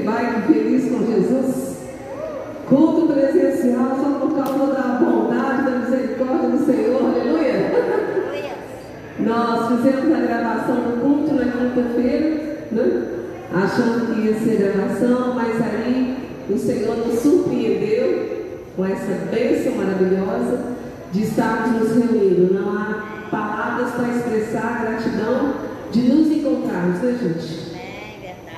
vai feliz com Jesus. Culto presencial só por causa da bondade, da misericórdia do Senhor. Aleluia. Nós fizemos a gravação do culto na quinta-feira, né? achando que ia ser gravação, mas aí o Senhor nos surpreendeu com essa bênção maravilhosa de estarmos nos reunindo. Não há palavras para expressar a gratidão de nos encontrarmos, né, gente?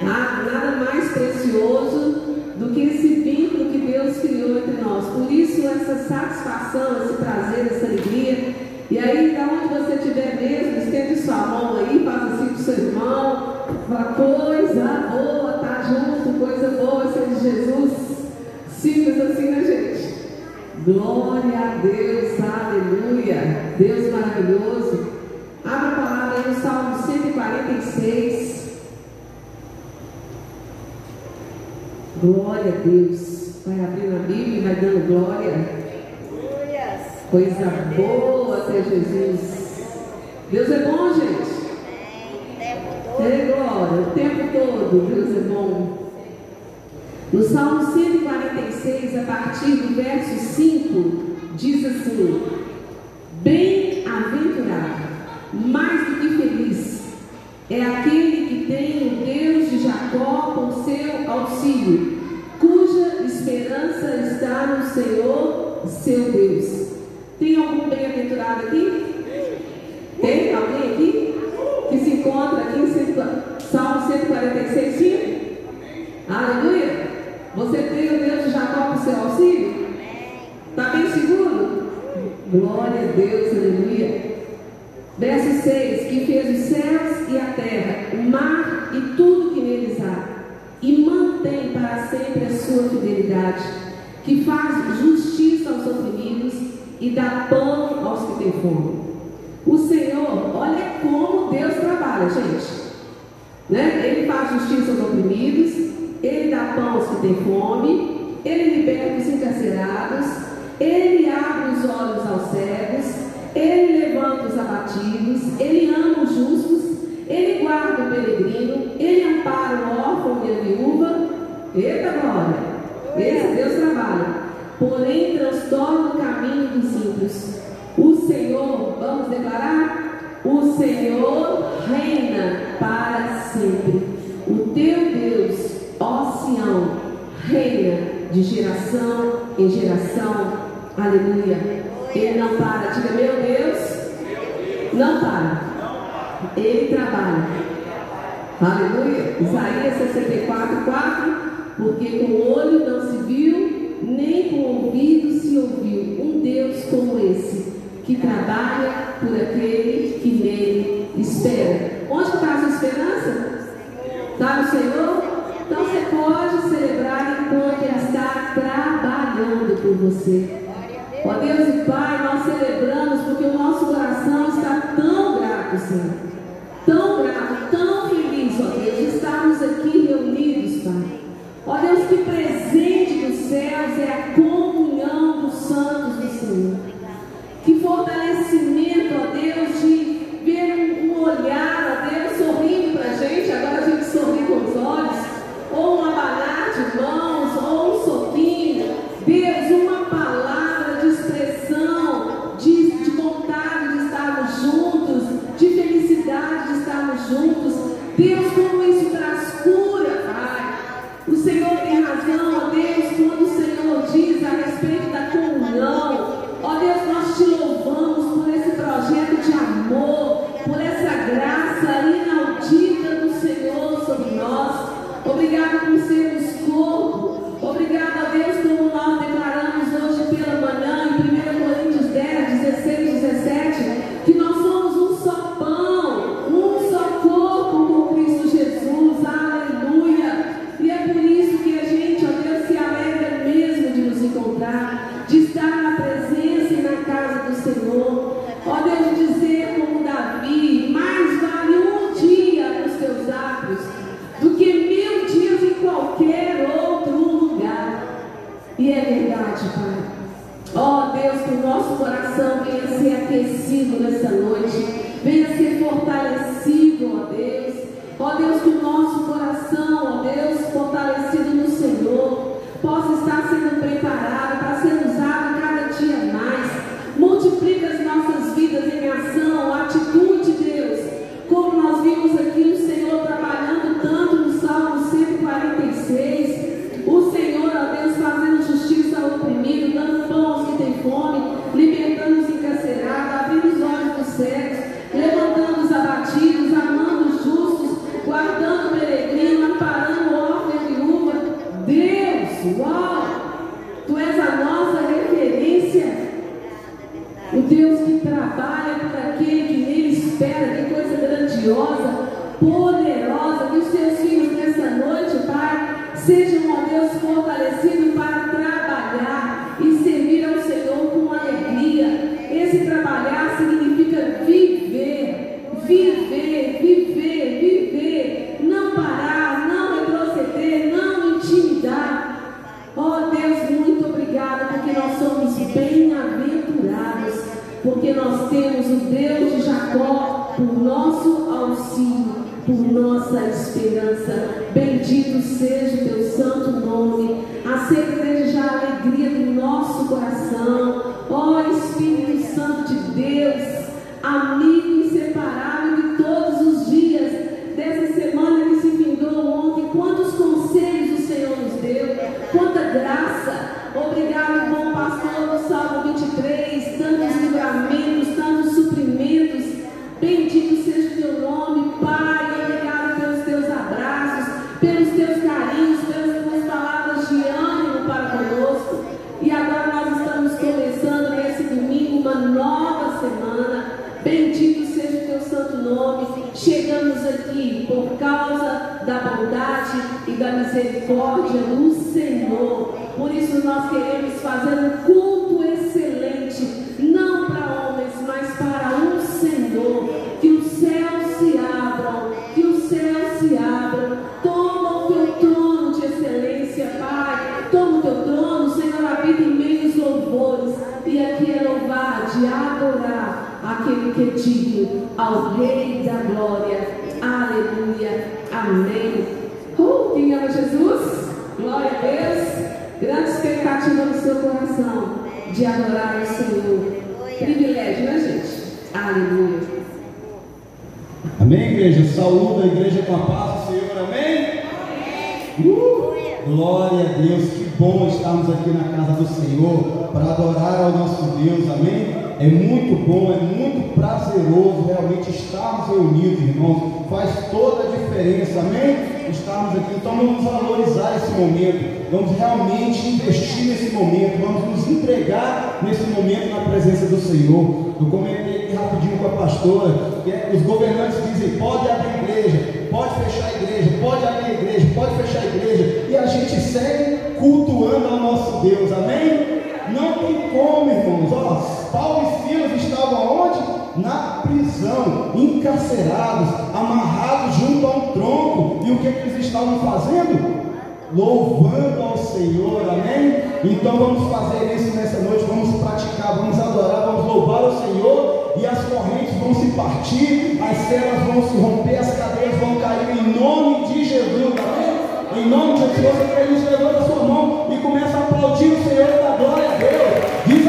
Nada, mais precioso do que esse vínculo que Deus criou entre nós. Por isso, essa satisfação, esse prazer, essa alegria. E aí, da onde você estiver mesmo, estende sua mão aí, faça assim com seu irmão. Fala, coisa boa, tá junto, coisa boa, de Jesus. Simples assim, né, gente? Glória a Deus, aleluia. Deus maravilhoso. Abra a palavra aí no Salmo 146. Glória a Deus. Vai abrindo a Bíblia e vai dando glória. Coisa boa ter Jesus. Deus é bom, gente. É glória, o tempo todo Deus é bom. No Salmo 146, a partir do verso 5, diz assim: Bem-aventurado, mais do que feliz, é aquele que tem o Deus de Jacó por seu auxílio, cuja esperança está no Senhor, seu Deus. Tem algum bem-aventurado aqui? Tem alguém aqui? Que se encontra aqui em Salmo 146, 5? Aleluia! Você tem o Deus de Jacó por seu auxílio? Está bem seguro? Glória a Deus, aleluia. Verso 6: Que fez os céus e a terra, o mar e tudo que neles há, e mantém para sempre a sua fidelidade, que faz justiça aos oprimidos e dá pão aos que têm fome. O Senhor, olha como Deus trabalha, gente. Né? Ele faz justiça aos oprimidos, ele dá pão aos que têm fome, ele liberta os encarcerados, ele abre os olhos aos cegos, abatidos, ele ama os justos, ele guarda o peregrino, ele ampara o órfão e a viúva. Eita glória! Esse Deus trabalha. Porém, transtorna o caminho dos ímpios. O Senhor, vamos declarar? O Senhor reina para sempre. O teu Deus, ó Sião, reina de geração em geração. Aleluia. Ele não para. Diga, meu Deus, não para. Ele trabalha. Aleluia. Isaías 64, 4. Porque com o olho não se viu, nem com o ouvido se ouviu um Deus como esse, que trabalha por aquele que nele espera. Onde está a sua esperança? Está no Senhor? Então você pode celebrar enquanto Ele está trabalhando por você. Ó Deus e Pai, nós celebramos porque o nosso coração Tão grato, tão feliz, ó Deus, de estarmos aqui reunidos, Pai. Ó Deus, que presente dos céus é a comunhão dos santos do Senhor. Pai. Ó Deus, que o nosso coração venha ser aquecido nessa noite, venha ser fortalecido, ó Deus. Ó Deus, que o nosso coração, ó Deus, fortalecido com a paz do Senhor, amém? Uh, glória a Deus, que bom estarmos aqui na casa do Senhor para adorar ao nosso Deus, amém? É muito bom, é muito prazeroso realmente estarmos reunidos, irmãos. Faz toda a diferença, amém? Estarmos aqui, então vamos valorizar esse momento, vamos realmente investir nesse momento, vamos nos entregar nesse momento na presença do Senhor. Eu comentei com a pastora. É, os governantes dizem: pode abrir igreja, pode fechar a igreja, pode abrir igreja, pode fechar a igreja. E a gente segue cultuando ao nosso Deus, amém? Não tem como, irmãos. Ó, Paulo e Silas estavam onde? na prisão, encarcerados, amarrados junto a um tronco. E o que, é que, eles estavam fazendo? Louvando ao Senhor, amém? Então vamos fazer isso nessa noite, vamos praticar, vamos adorar, vamos louvar o Senhor e as correntes vão se partir, as celas vão se romper, as cadeias vão cair em nome de Jesus, tá? Em nome de Jesus, você crê nisso, levanta a sua mão e começa a aplaudir o Senhor da glória a Deus.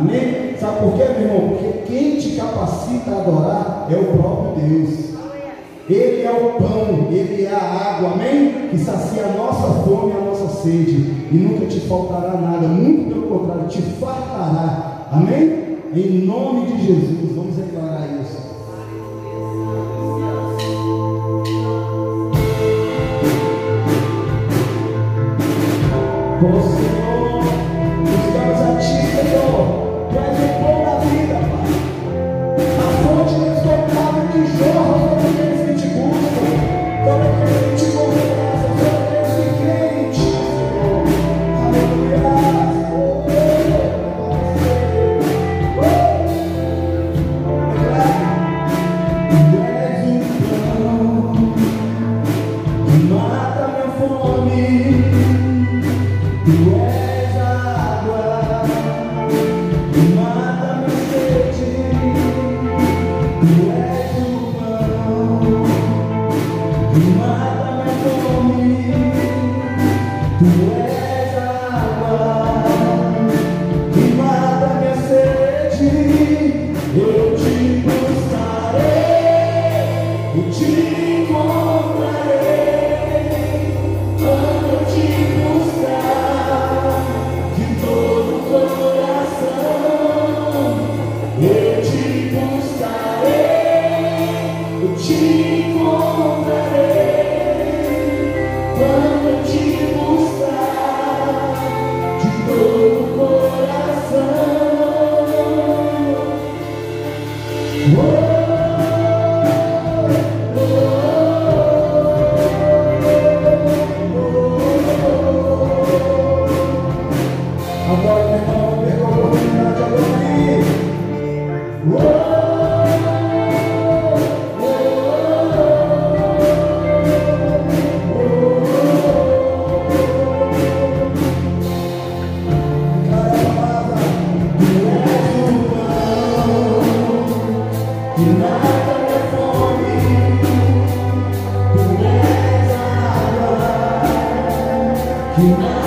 Amém? Sabe por quê, meu irmão? Porque quem te capacita a adorar é o próprio Deus. Ele é o pão, ele é a água, amém? Que sacia a nossa fome e a nossa sede. E nunca te faltará nada, muito pelo contrário, te fartará. Amém? Em nome de Jesus, vamos reclamar. Vamos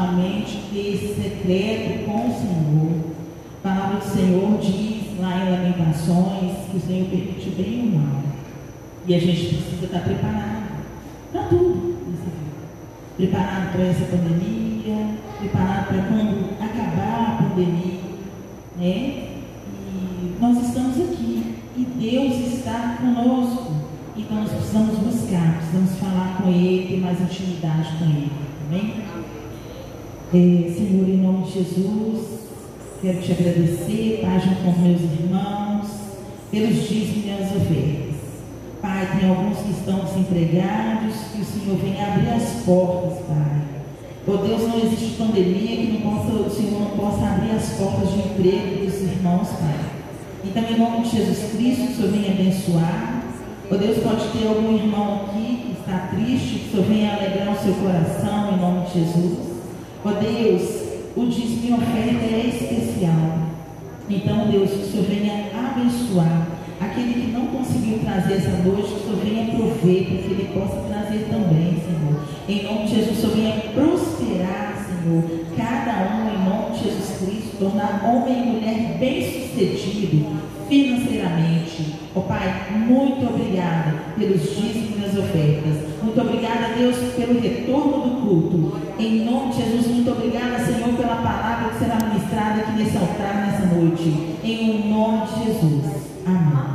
intimamente esse secreto com o Senhor. A palavra do Senhor diz lá em Lamentações que o Senhor permite o bem e o mal. E a gente precisa estar preparado para tudo nessa vida. Preparado para essa pandemia, preparado para quando acabar a pandemia, né? E nós estamos aqui e Deus está conosco. Então nós precisamos buscar, precisamos falar com Ele, ter mais intimidade com Ele. Amém? Senhor, em nome de Jesus, quero te agradecer, Pai, junto com meus irmãos, pelos dízimos e as ofertas. Pai, tem alguns que estão desempregados, que o Senhor venha abrir as portas, Pai. Por Deus, não existe pandemia que não possa, o Senhor não possa abrir as portas de emprego dos irmãos, Pai. Então, em nome de Jesus Cristo, o Senhor venha abençoar. Ó Deus, pode ter algum irmão aqui que está triste, que o Senhor venha alegrar o seu coração, em nome de Jesus. Ó Deus, o dízimo oferta é especial. Então, Deus, que o Senhor venha abençoar aquele que não conseguiu trazer essa noite, que o Senhor venha prover, para que ele possa trazer também, Senhor. Em nome de Jesus, o Senhor venha prosperar, Senhor, cada um em nome de Jesus Cristo, tornar homem e mulher bem-sucedido financeiramente. Ó oh, Pai, muito obrigada pelos dízimos e as ofertas. Muito obrigada, Deus, pelo retorno do culto. Em nome de Jesus, muito obrigada, Senhor, pela palavra que será ministrada aqui nesse altar nessa noite. Em nome de Jesus. Amém.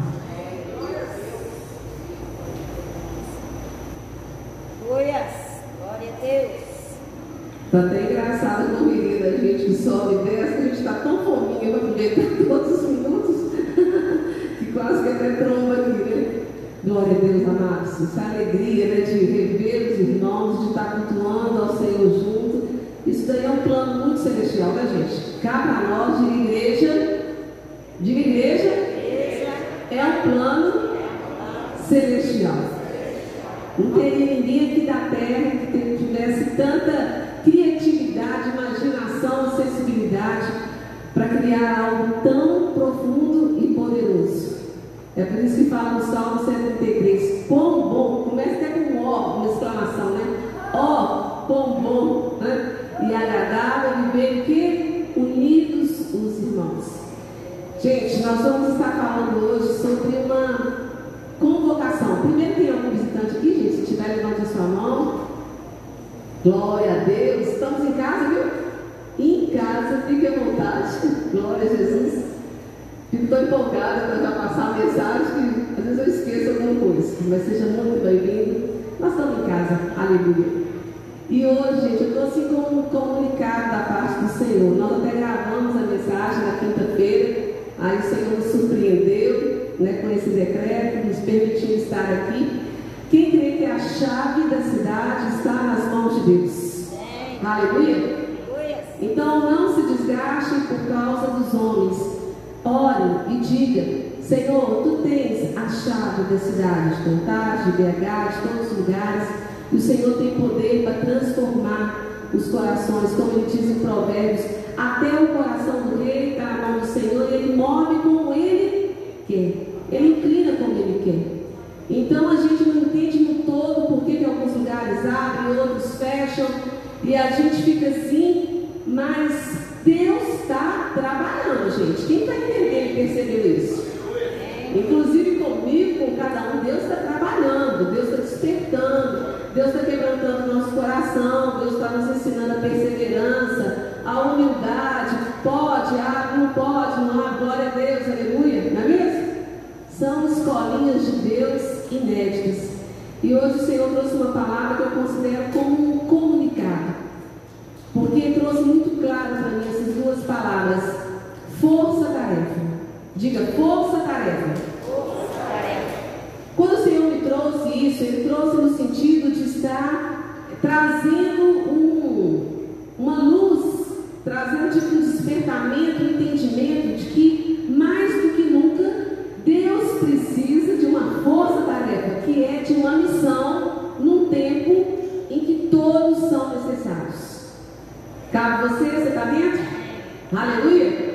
Glória a Deus. Está até engraçado com menina, a gente sobe e desce, a gente está tão fominha para aproveitar todos os quase que até tromba aqui, né? Glória a Deus, amados. Essa alegria né, de rever os irmãos, de estar cultuando ao Senhor junto. Isso daí é um plano muito celestial, né, gente? Cá nós, de igreja, de igreja, é um plano celestial. Não teria ninguém aqui da terra que tivesse tanta criatividade, imaginação, sensibilidade para criar algo tão profundo. É por isso que fala no Salmo 73, quão bom, começa até com um ó, uma exclamação, né? Ó, quão bom né? e agradável viver que unidos os irmãos. Gente, nós vamos estar falando hoje sobre uma convocação. Primeiro tem algum visitante aqui, gente? Se tiver, levante a sua mão. Glória a Deus. Estamos em casa, viu? Em casa, fique à vontade. Glória a Jesus. Tão empolgada para já passar a mensagem que às vezes eu esqueço alguma coisa. Mas seja muito bem-vindo. Nós estamos em casa. Aleluia. E hoje, gente, eu estou assim com um comunicado da parte do Senhor. Nós até gravamos a mensagem na quinta-feira. Aí o Senhor nos surpreendeu né, com esse decreto, nos permitiu estar aqui. Quem crê que a chave da cidade está nas mãos de Deus? Aleluia. Então não se desgaste por causa dos homens. Ore e diga: Senhor, tu tens a chave da cidade, de Contagem, de BH, de todos os lugares. E o Senhor tem poder para transformar os corações, como ele diz em Provérbios, até o coração do rei está na mão do Senhor e ele move como ele quer. Ele inclina como ele quer. Então a gente não entende no todo por que alguns lugares abrem, outros fecham, e a gente fica assim, mas Deus está trabalhando, gente. Quem está entendendo e percebeu isso? Inclusive comigo, com cada um, Deus está trabalhando, Deus está despertando, Deus está quebrantando nosso coração, Deus está nos ensinando a perseverança, a humildade. Pode, ah, não pode, não há, glória a Deus, aleluia, não é mesmo? São escolinhas de Deus inéditas. E hoje o Senhor trouxe uma palavra que eu considero como um comunicado. Porque trouxe muito claro para mim essas duas palavras: força-tarefa. Diga, força-tarefa. Força-tarefa. Quando o Senhor me trouxe isso, Ele trouxe no sentido de estar trazendo um, uma luz, trazendo tipo, um despertamento, um entendimento de que, mais do que nunca, Deus precisa de uma força-tarefa, que é de uma missão num tempo em que todos são necessários. Cabe você, você está dentro? Aleluia!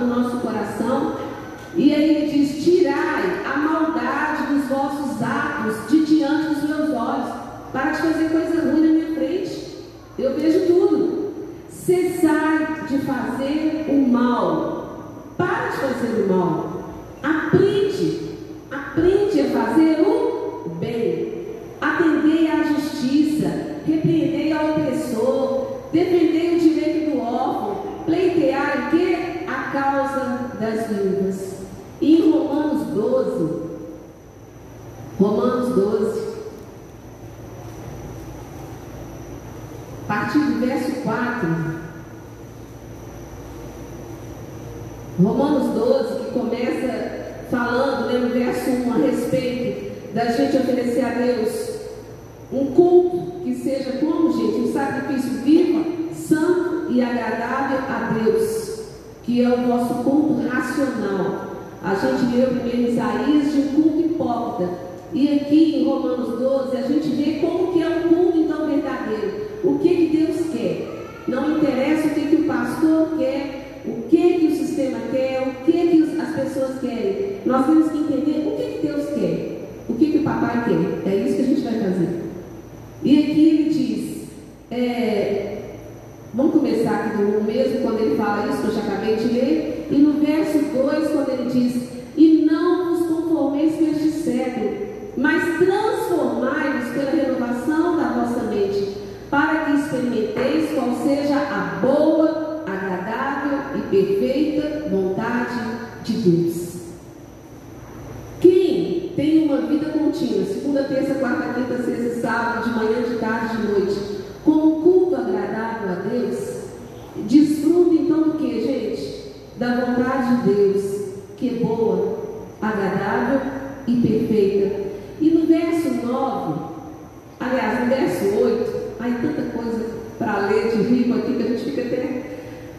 do nosso coração. E aí ele diz: Tirai a maldade dos vossos atos de diante dos meus olhos. Para de fazer coisa ruim na minha frente. Eu vejo tudo. Cessai de fazer o mal. Para de fazer o mal.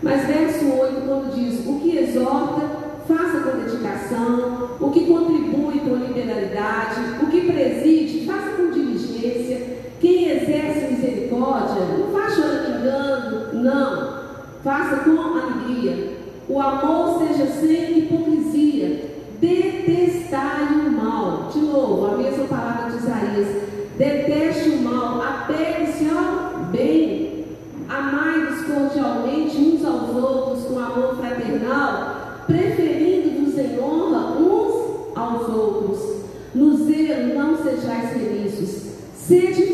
Mas verso 8, quando diz: O que exorta, faça com dedicação, o que contribui com liberalidade, o que preside, faça com diligência, quem exerce misericórdia, não faça choramingando, não, faça com alegria. O amor seja sempre. hipocrisia Sede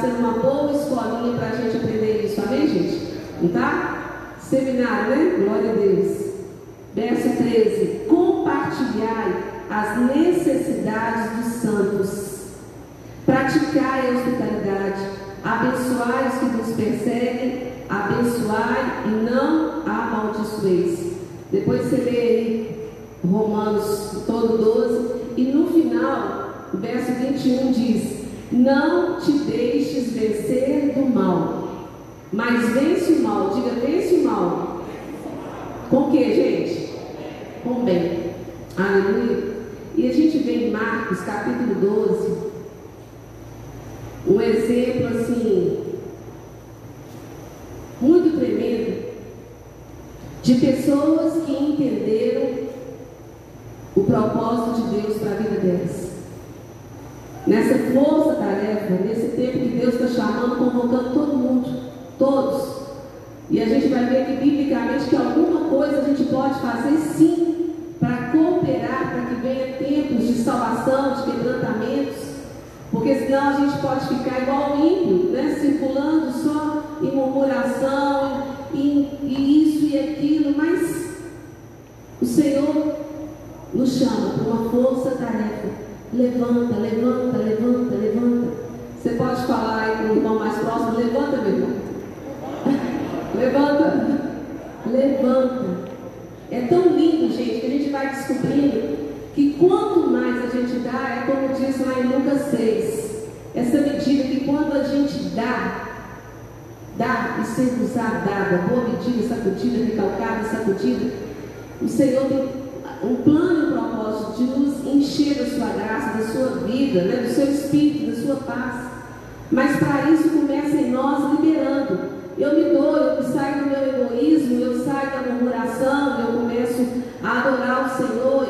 sendo uma boa escolinha para a gente aprender isso, amém, gente? Não tá? Seminário, né? Glória a Deus. Verso 13: Compartilhai as necessidades dos santos, praticai a hospitalidade, abençoai os que nos perseguem, abençoai e não amaldiçoeis. Depois você lê aí Romanos todo 12, e no final, o verso 21 diz: Não Ah, é como diz lá em Lucas 6. Essa medida que quando a gente dá, dá e ser usar dada, boa medida, sacudida, recalcada, sacudida, o Senhor tem um plano e um propósito de nos encher da sua graça, da sua vida, né? do seu espírito, da sua paz. Mas para isso começa em nós liberando. Eu me dou, eu saio do meu egoísmo, eu saio da murmuração, eu começo a adorar o Senhor,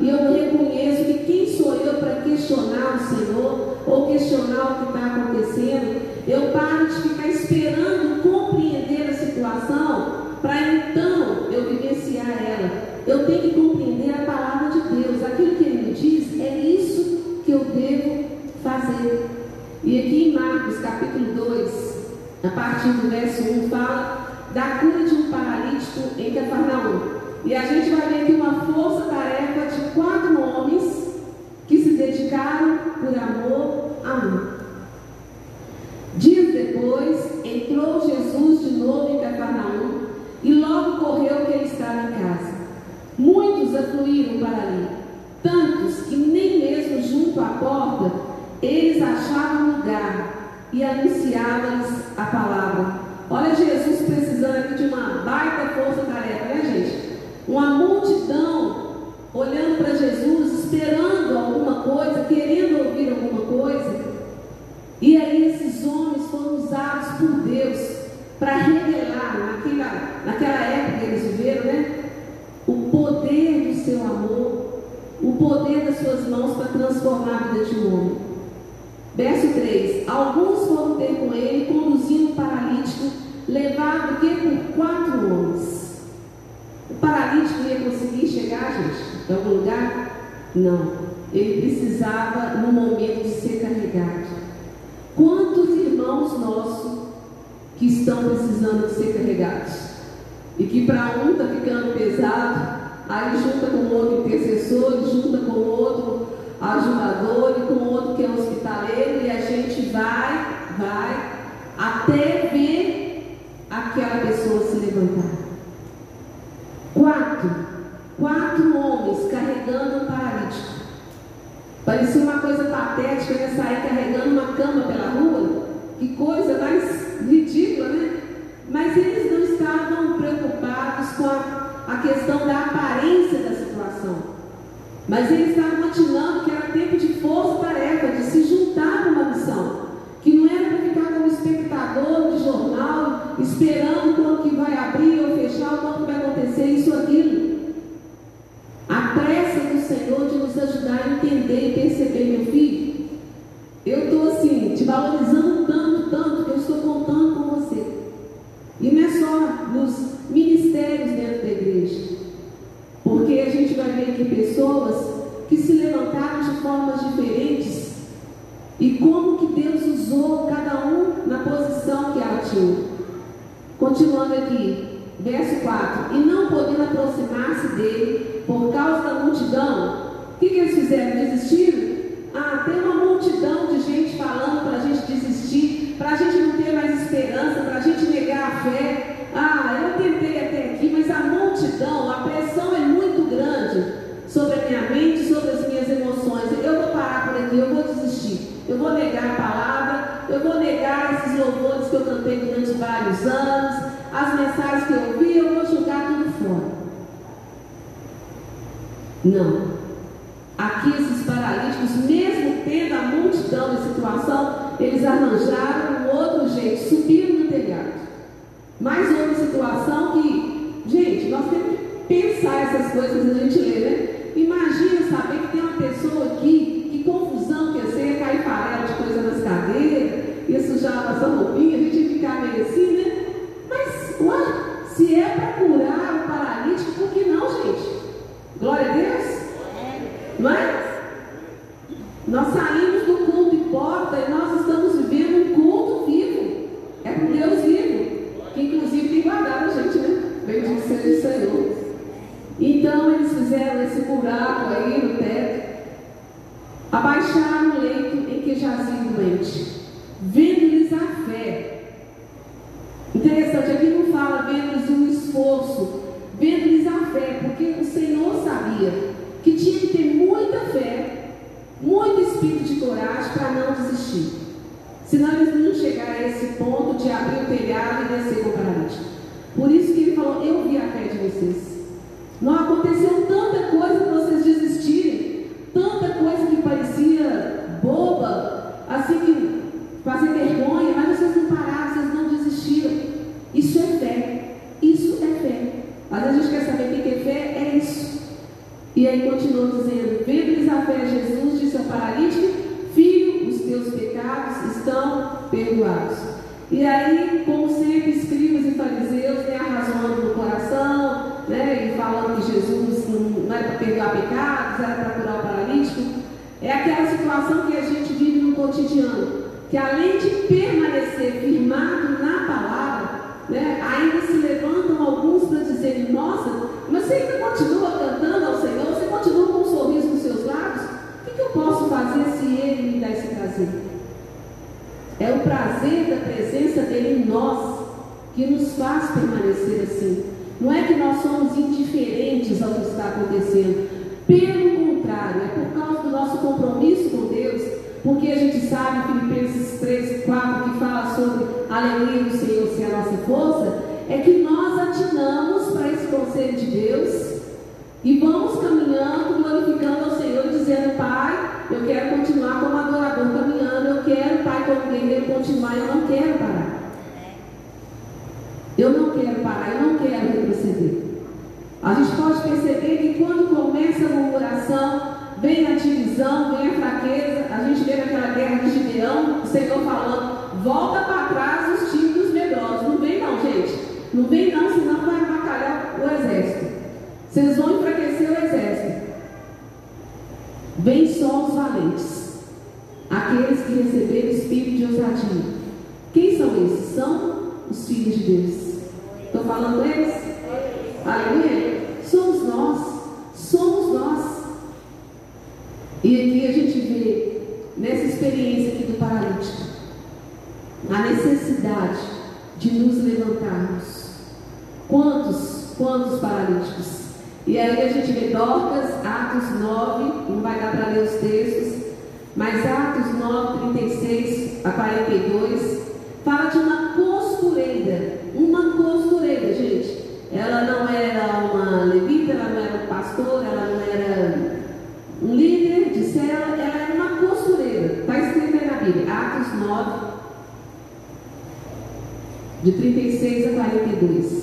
e eu reconheço que quem sou eu para questionar o Senhor ou questionar o que está acontecendo, eu paro de ficar esperando compreender a situação para então eu vivenciar ela. Eu tenho que compreender a palavra de Deus, aquilo que ele me diz, é isso que eu devo fazer. E aqui em Marcos capítulo 2, a partir do verso 1, fala da cura de um paralítico em Cafarnaum. E a gente vai até ver aquela pessoa se levantar. Quatro, quatro homens carregando um paralítico. Parecia uma coisa patética, né? Sair carregando uma cama pela rua. Que coisa mais ridícula, né? Mas eles não estavam preocupados com a, a questão da aparência da situação. Mas eles estavam nesse buraco aí no teto, abaixaram o leito em que jazia o doente. são os filhos de Deus. Estou falando deles? Aleluia? Somos nós. Somos nós. E aqui a gente vê, nessa experiência aqui do paralítico, a necessidade de nos levantarmos. Quantos, quantos paralíticos? E aí a gente vê Dorcas, Atos 9, não vai dar para ler os textos, mas Atos 9, 36 a 42, fala de uma costureira. Uma costureira, gente. Ela não era uma levita, ela não era um pastor, ela não era um líder de célula, ela era uma costureira. Está escrito aí na Bíblia, Atos 9, de 36 a 42.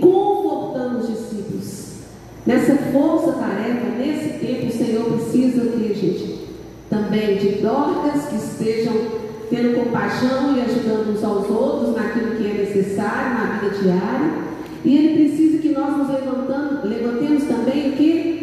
confortando os discípulos. Nessa força-tarefa, nesse tempo, o Senhor precisa que, a gente, também de dorcas que estejam tendo compaixão e ajudando uns aos outros naquilo que é necessário na vida diária. E Ele precisa que nós nos levantemos também o que?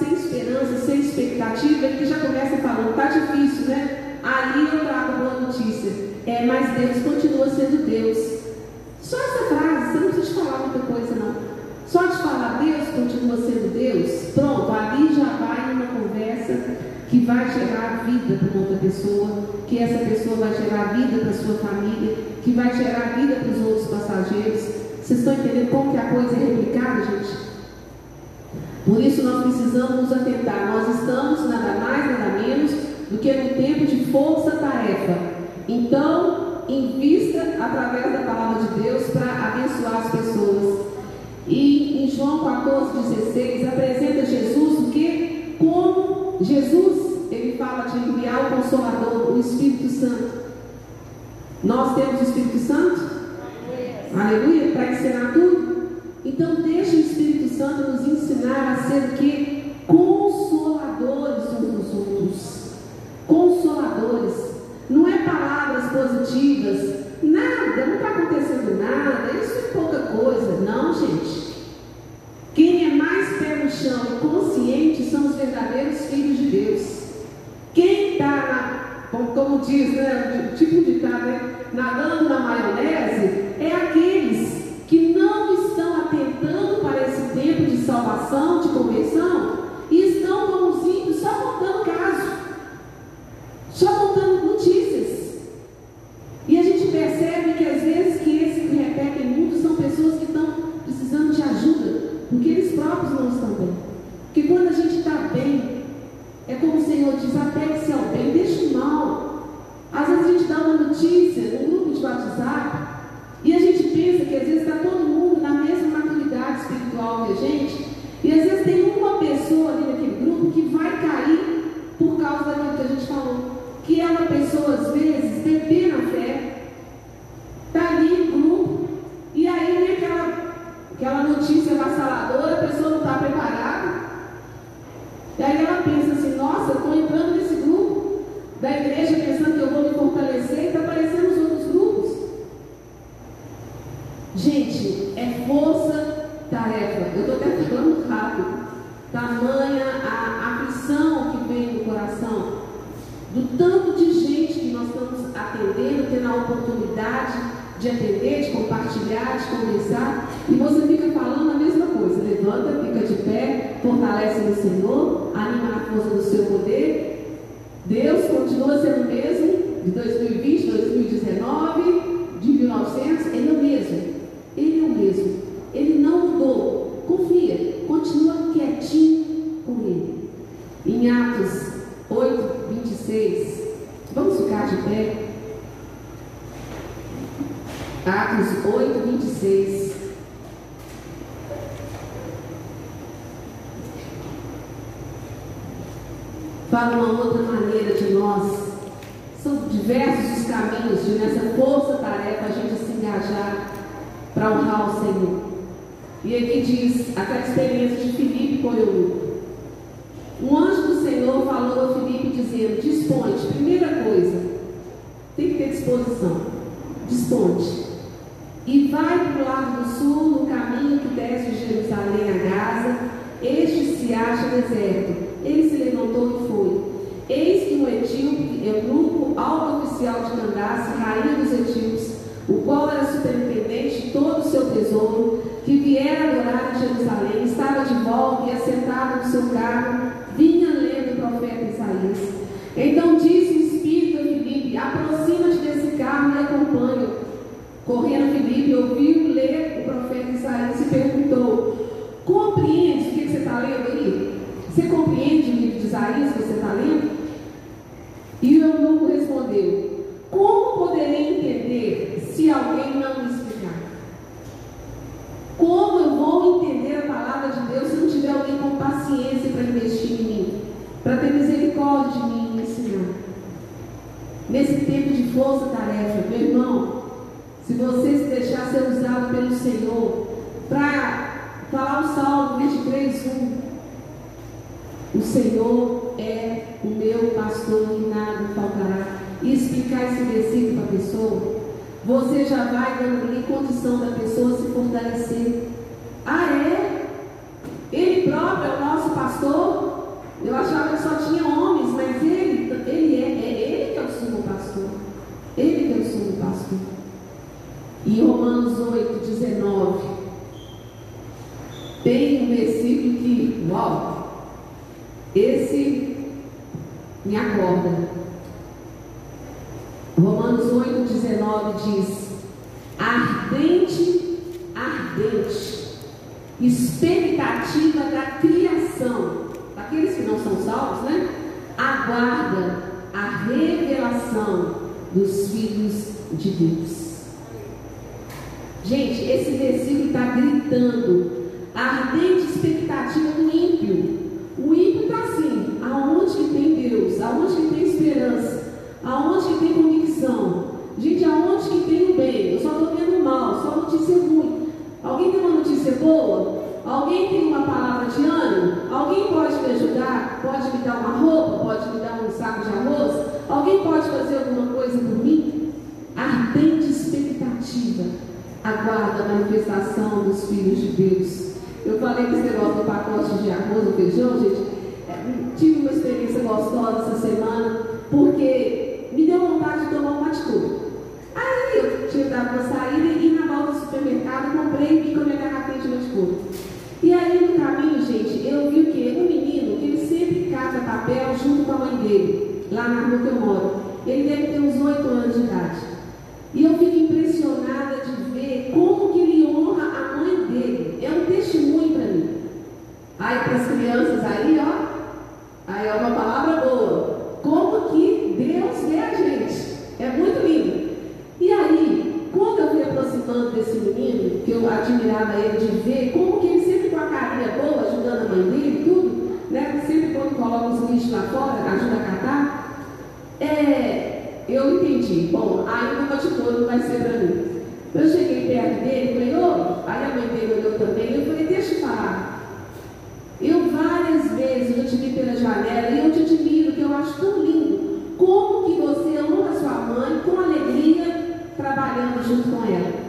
sem esperança, sem expectativa, ele já começa falando, tá difícil, né? Aí eu trago boa notícia. É, mas Deus continua sendo Deus. Só essa frase, você não precisa falar muita coisa, não. Só de falar Deus continua sendo Deus, pronto, ali já vai uma conversa que vai gerar vida para outra pessoa, que essa pessoa vai gerar vida para sua família, que vai gerar vida para os outros passageiros. Vocês estão entendendo como que a coisa é replicada, gente? Por isso nós precisamos nos atentar. Nós estamos nada mais, nada menos do que no tempo de força-tarefa. Então, invista através da palavra de Deus para abençoar as pessoas. E em João 14,16 apresenta Jesus o que? Como Jesus, ele fala de enviar o Consolador, o Espírito Santo. Nós temos o Espírito Santo? Aleluia. Aleluia, para ensinar tudo. Então deixe Santo nos ensinar a ser o que? Consoladores uns dos outros. Consoladores. Não é palavras positivas. Nada, não está acontecendo nada. Isso é pouca coisa. Não, gente. Quem é mais pé no chão e consciente são os verdadeiros filhos de Deus. Quem está, como diz, né, tipo de cara, né, nadando na maionese, de O Senhor é o meu pastor e nada faltará. E explicar esse versículo para a pessoa, você já vai dando ali condição da pessoa se fortalecer. Ah, é? Ele próprio é o nosso pastor? Eu achava que só tinha It's. É, eu entendi. Bom, aí o bate-bolo não vai ser para mim. Eu cheguei perto dele, falei, ô, aí a mãe dele olhou também, eu falei, deixa eu falar. Eu várias vezes eu te vi pela janela e eu te admiro, que eu acho tão lindo. Como que você ama sua mãe com alegria trabalhando junto com ela?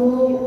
algum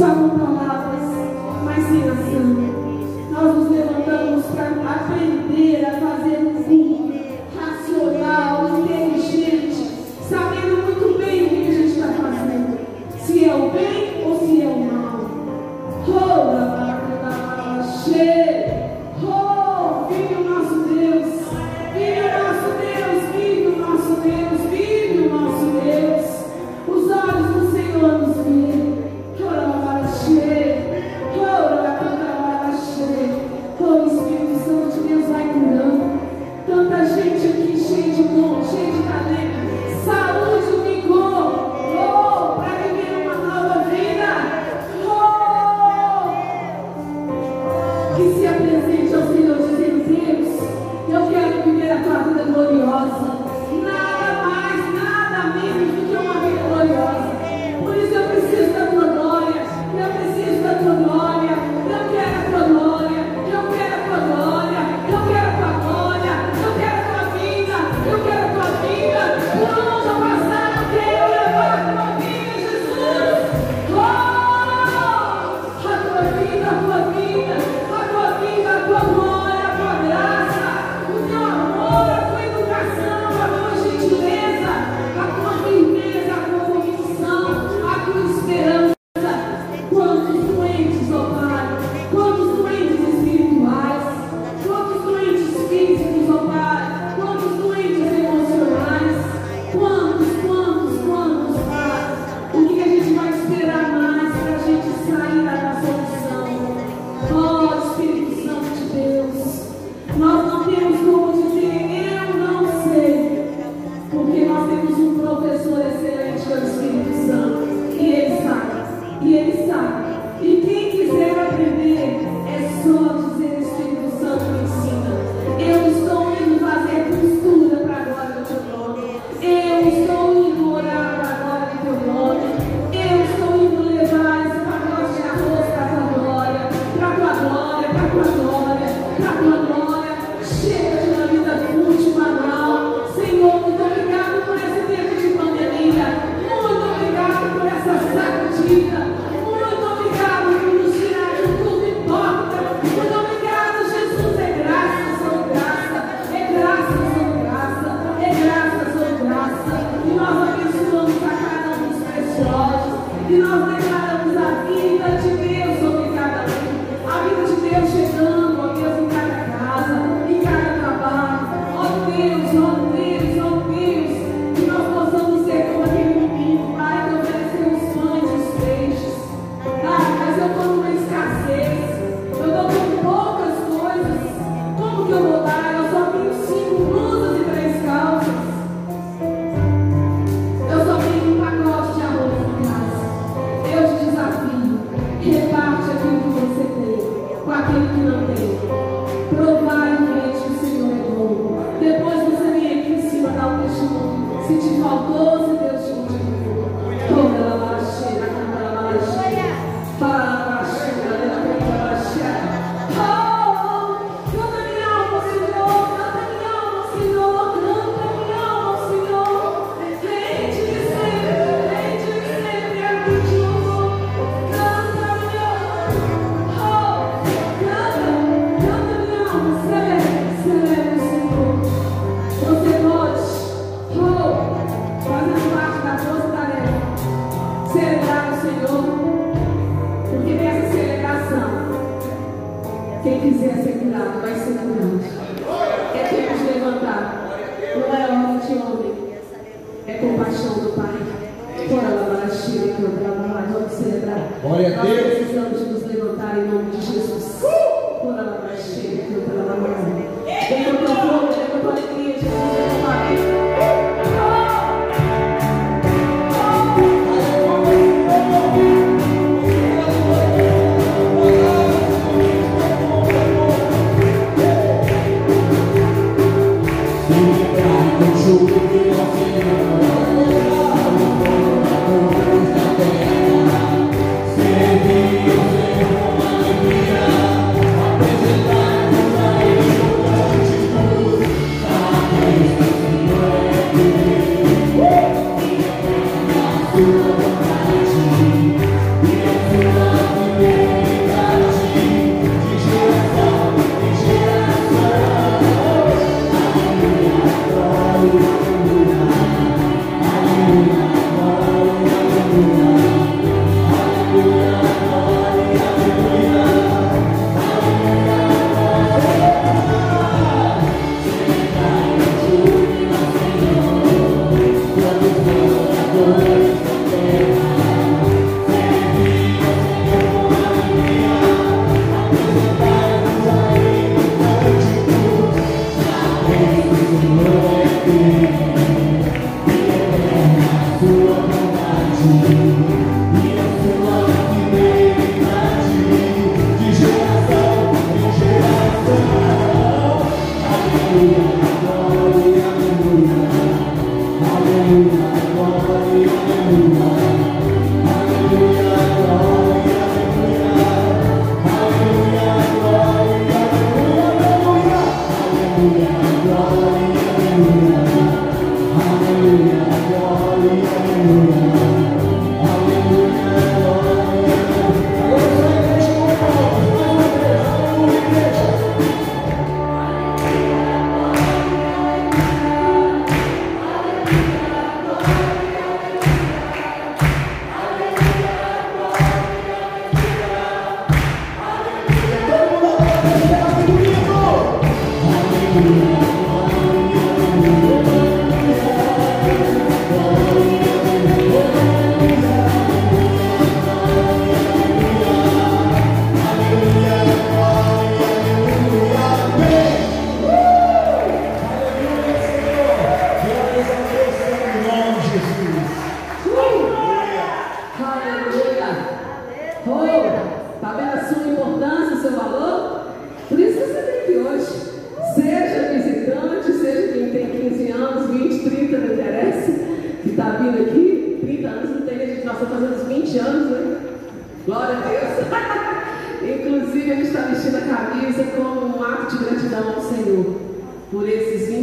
Só com palavras, mas sem ação. Nós nos levantamos para aprender a fazer um fim.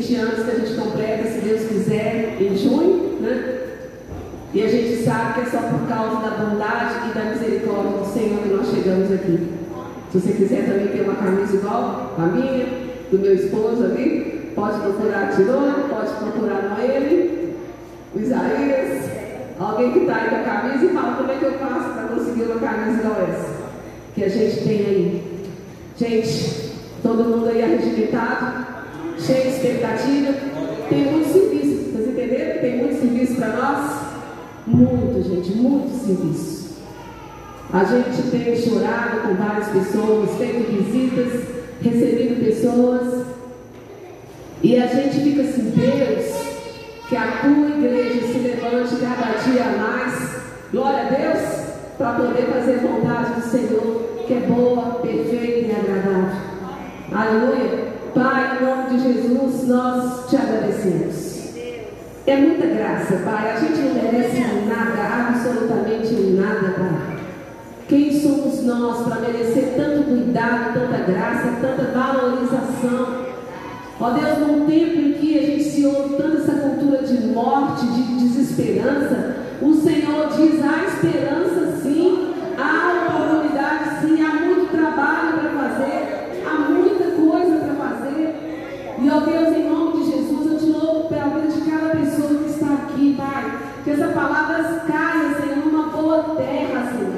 20 anos que a gente completa, se Deus quiser, em junho, né? E a gente sabe que é só por causa da bondade e da misericórdia do Senhor que nós chegamos aqui. Se você quiser também ter uma camisa igual a minha, do meu esposo ali, pode procurar a Tirona, pode procurar Noemi, o Isaías, alguém que está aí com a camisa e fala como é que eu faço para conseguir uma camisa igual essa. Que a gente tem aí. Gente, todo mundo aí é arregimentado cheia de é expectativa. Tem muito serviço, vocês entenderam? Tem muito serviço para nós? Muito, gente, muito serviço. A gente tem chorado com várias pessoas, feito visitas, recebido pessoas. E a gente fica assim, Deus, que a tua igreja se levante cada dia mais. Glória a Deus, para poder fazer a vontade do Senhor, que é boa, perfeita e agradável. Aleluia. Pai, em nome de Jesus, nós te agradecemos. É muita graça, Pai. A gente não merece nada, absolutamente nada, Pai. Quem somos nós para merecer tanto cuidado, tanta graça, tanta valorização? Ó Deus, num tempo em que a gente se ouve tanto essa cultura de morte, de desesperança, o Senhor diz: há esperança sim, há oportunidade sim, há muito trabalho para fazer. Deus, em nome de Jesus, eu te louvo pela vida de cada pessoa que está aqui, Pai. Que essa palavra caia, Senhor, numa boa terra, Senhor.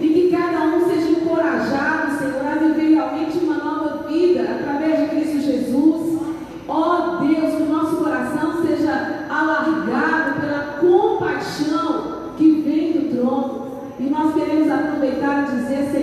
E que cada um seja encorajado, Senhor, a viver realmente uma nova vida através de Cristo Jesus. Ó Deus, que o nosso coração seja alargado pela compaixão que vem do trono. E nós queremos aproveitar e dizer, Senhor,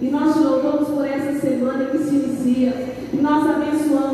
E nós te louvamos por essa semana que se inicia. E nós abençoamos